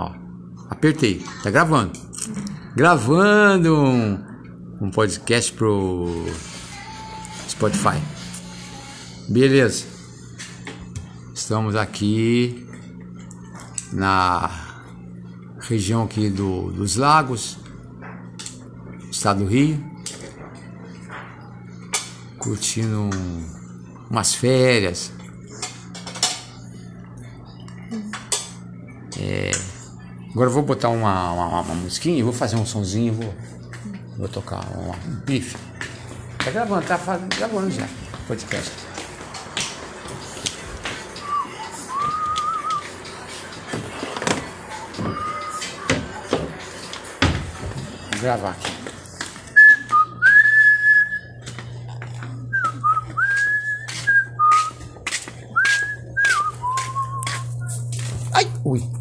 Ó, apertei. Tá gravando. Gravando um, um podcast pro Spotify. Beleza. Estamos aqui na região aqui do, dos lagos, estado do Rio, curtindo um, umas férias. É, Agora eu vou botar uma, uma, uma musiquinha, vou fazer um sonzinho, vou, vou tocar um bife. Tá gravando, tá gravando já, podcast. Gravar aqui. Ai, ui.